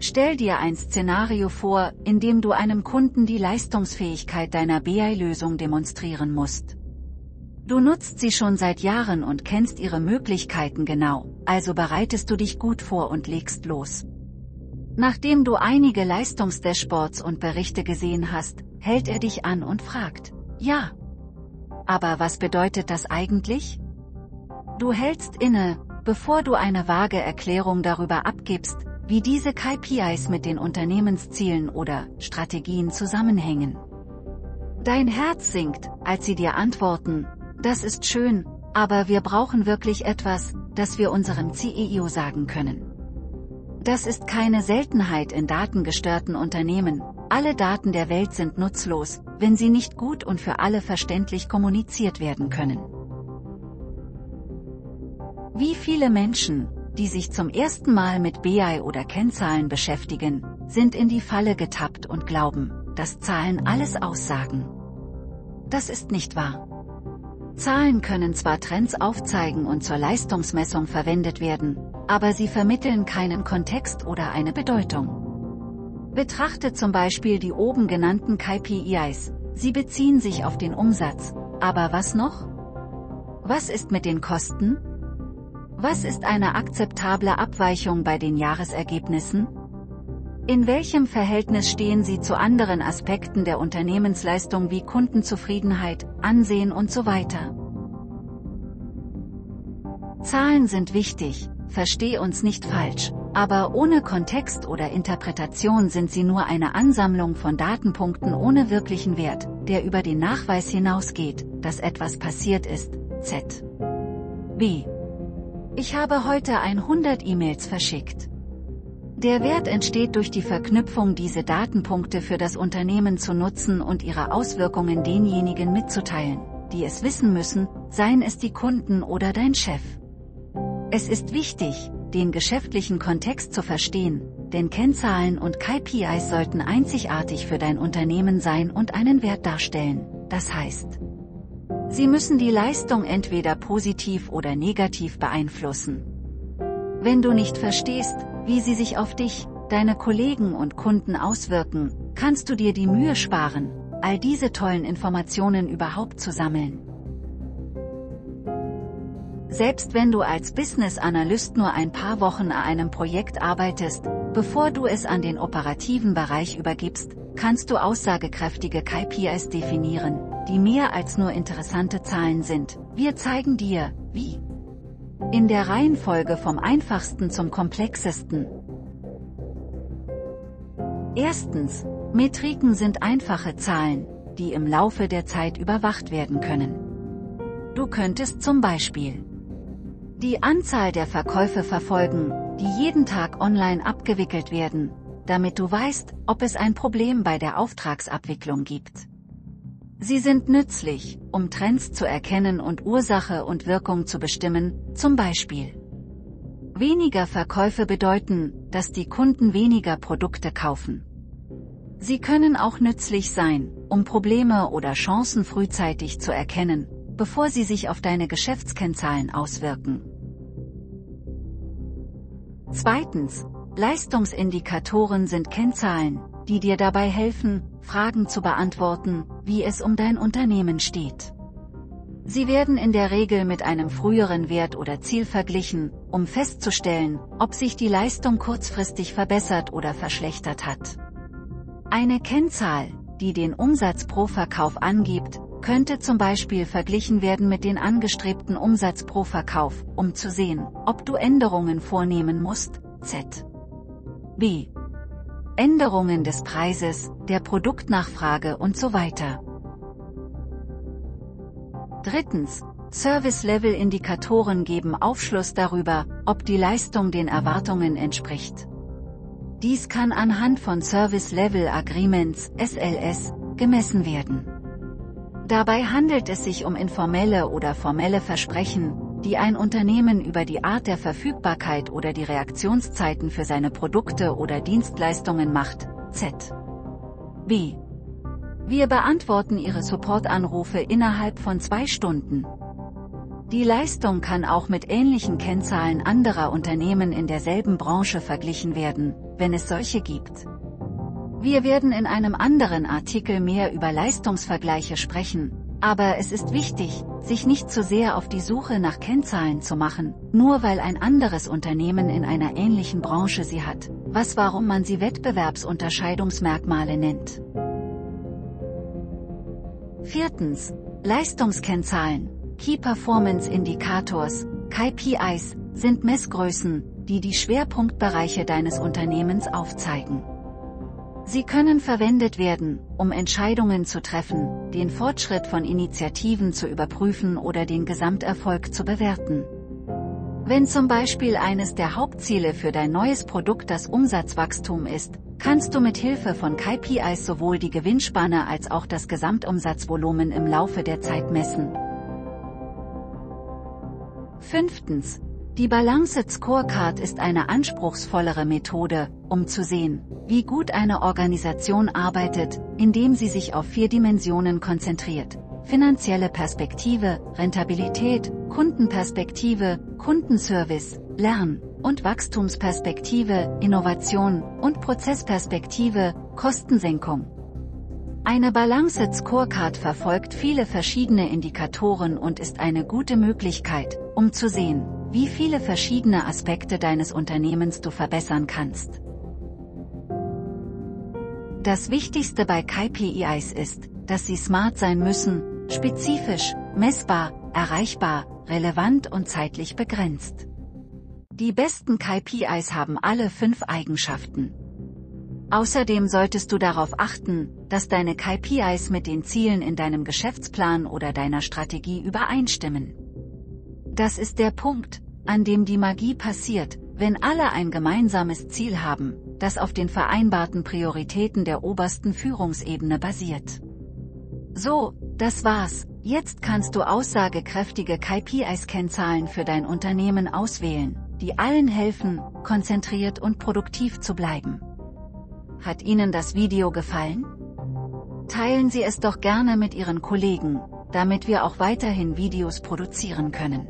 Stell dir ein Szenario vor, in dem du einem Kunden die Leistungsfähigkeit deiner BI-Lösung demonstrieren musst. Du nutzt sie schon seit Jahren und kennst ihre Möglichkeiten genau, also bereitest du dich gut vor und legst los. Nachdem du einige Leistungsdashboards und Berichte gesehen hast, hält er dich an und fragt, ja. Aber was bedeutet das eigentlich? Du hältst inne, bevor du eine vage Erklärung darüber abgibst, wie diese KPIs mit den Unternehmenszielen oder Strategien zusammenhängen. Dein Herz sinkt, als sie dir antworten, das ist schön, aber wir brauchen wirklich etwas, das wir unserem CEO sagen können. Das ist keine Seltenheit in datengestörten Unternehmen, alle Daten der Welt sind nutzlos, wenn sie nicht gut und für alle verständlich kommuniziert werden können. Wie viele Menschen, die sich zum ersten Mal mit BI oder Kennzahlen beschäftigen, sind in die Falle getappt und glauben, dass Zahlen alles aussagen. Das ist nicht wahr. Zahlen können zwar Trends aufzeigen und zur Leistungsmessung verwendet werden, aber sie vermitteln keinen Kontext oder eine Bedeutung. Betrachte zum Beispiel die oben genannten KPIs, sie beziehen sich auf den Umsatz, aber was noch? Was ist mit den Kosten? Was ist eine akzeptable Abweichung bei den Jahresergebnissen? In welchem Verhältnis stehen sie zu anderen Aspekten der Unternehmensleistung wie Kundenzufriedenheit, Ansehen und so weiter? Zahlen sind wichtig, versteh uns nicht falsch, aber ohne Kontext oder Interpretation sind sie nur eine Ansammlung von Datenpunkten ohne wirklichen Wert, der über den Nachweis hinausgeht, dass etwas passiert ist. Z. B. Ich habe heute 100 E-Mails verschickt. Der Wert entsteht durch die Verknüpfung diese Datenpunkte für das Unternehmen zu nutzen und ihre Auswirkungen denjenigen mitzuteilen, die es wissen müssen, seien es die Kunden oder dein Chef. Es ist wichtig, den geschäftlichen Kontext zu verstehen, denn Kennzahlen und KPIs sollten einzigartig für dein Unternehmen sein und einen Wert darstellen, das heißt, sie müssen die Leistung entweder positiv oder negativ beeinflussen. Wenn du nicht verstehst, wie sie sich auf dich, deine Kollegen und Kunden auswirken, kannst du dir die Mühe sparen, all diese tollen Informationen überhaupt zu sammeln. Selbst wenn du als Business Analyst nur ein paar Wochen an einem Projekt arbeitest, bevor du es an den operativen Bereich übergibst, kannst du aussagekräftige KPIs definieren, die mehr als nur interessante Zahlen sind. Wir zeigen dir, wie. In der Reihenfolge vom einfachsten zum komplexesten. Erstens, Metriken sind einfache Zahlen, die im Laufe der Zeit überwacht werden können. Du könntest zum Beispiel die Anzahl der Verkäufe verfolgen, die jeden Tag online abgewickelt werden, damit du weißt, ob es ein Problem bei der Auftragsabwicklung gibt. Sie sind nützlich, um Trends zu erkennen und Ursache und Wirkung zu bestimmen, zum Beispiel. Weniger Verkäufe bedeuten, dass die Kunden weniger Produkte kaufen. Sie können auch nützlich sein, um Probleme oder Chancen frühzeitig zu erkennen, bevor sie sich auf deine Geschäftskennzahlen auswirken. Zweitens, Leistungsindikatoren sind Kennzahlen, die dir dabei helfen, Fragen zu beantworten, wie es um dein Unternehmen steht. Sie werden in der Regel mit einem früheren Wert oder Ziel verglichen, um festzustellen, ob sich die Leistung kurzfristig verbessert oder verschlechtert hat. Eine Kennzahl, die den Umsatz pro Verkauf angibt, könnte zum Beispiel verglichen werden mit den angestrebten Umsatz pro Verkauf, um zu sehen, ob du Änderungen vornehmen musst, z. b. Änderungen des Preises, der Produktnachfrage und so weiter. Drittens, Service-Level-Indikatoren geben Aufschluss darüber, ob die Leistung den Erwartungen entspricht. Dies kann anhand von Service Level Agreements, SLS, gemessen werden. Dabei handelt es sich um informelle oder formelle Versprechen, die ein Unternehmen über die Art der Verfügbarkeit oder die Reaktionszeiten für seine Produkte oder Dienstleistungen macht. Z. B. Wir beantworten Ihre Supportanrufe innerhalb von zwei Stunden. Die Leistung kann auch mit ähnlichen Kennzahlen anderer Unternehmen in derselben Branche verglichen werden, wenn es solche gibt. Wir werden in einem anderen Artikel mehr über Leistungsvergleiche sprechen, aber es ist wichtig, sich nicht zu sehr auf die Suche nach Kennzahlen zu machen, nur weil ein anderes Unternehmen in einer ähnlichen Branche sie hat, was warum man sie Wettbewerbsunterscheidungsmerkmale nennt. Viertens. Leistungskennzahlen. Key Performance Indicators, KPIs, sind Messgrößen, die die Schwerpunktbereiche deines Unternehmens aufzeigen. Sie können verwendet werden, um Entscheidungen zu treffen, den Fortschritt von Initiativen zu überprüfen oder den Gesamterfolg zu bewerten. Wenn zum Beispiel eines der Hauptziele für dein neues Produkt das Umsatzwachstum ist, kannst du mit Hilfe von KPIs sowohl die Gewinnspanne als auch das Gesamtumsatzvolumen im Laufe der Zeit messen. Fünftens. Die Balanced Scorecard ist eine anspruchsvollere Methode, um zu sehen, wie gut eine Organisation arbeitet, indem sie sich auf vier Dimensionen konzentriert. Finanzielle Perspektive, Rentabilität, Kundenperspektive, Kundenservice, Lern- und Wachstumsperspektive, Innovation und Prozessperspektive, Kostensenkung. Eine Balanced Scorecard verfolgt viele verschiedene Indikatoren und ist eine gute Möglichkeit, um zu sehen, wie viele verschiedene Aspekte deines Unternehmens du verbessern kannst. Das Wichtigste bei KPIs ist, dass sie smart sein müssen, spezifisch, messbar, erreichbar, relevant und zeitlich begrenzt. Die besten KPIs haben alle fünf Eigenschaften. Außerdem solltest du darauf achten, dass deine KPIs mit den Zielen in deinem Geschäftsplan oder deiner Strategie übereinstimmen. Das ist der Punkt, an dem die Magie passiert, wenn alle ein gemeinsames Ziel haben, das auf den vereinbarten Prioritäten der obersten Führungsebene basiert. So, das war's, jetzt kannst du aussagekräftige KPIs-Kennzahlen für dein Unternehmen auswählen, die allen helfen, konzentriert und produktiv zu bleiben. Hat Ihnen das Video gefallen? Teilen Sie es doch gerne mit Ihren Kollegen, damit wir auch weiterhin Videos produzieren können.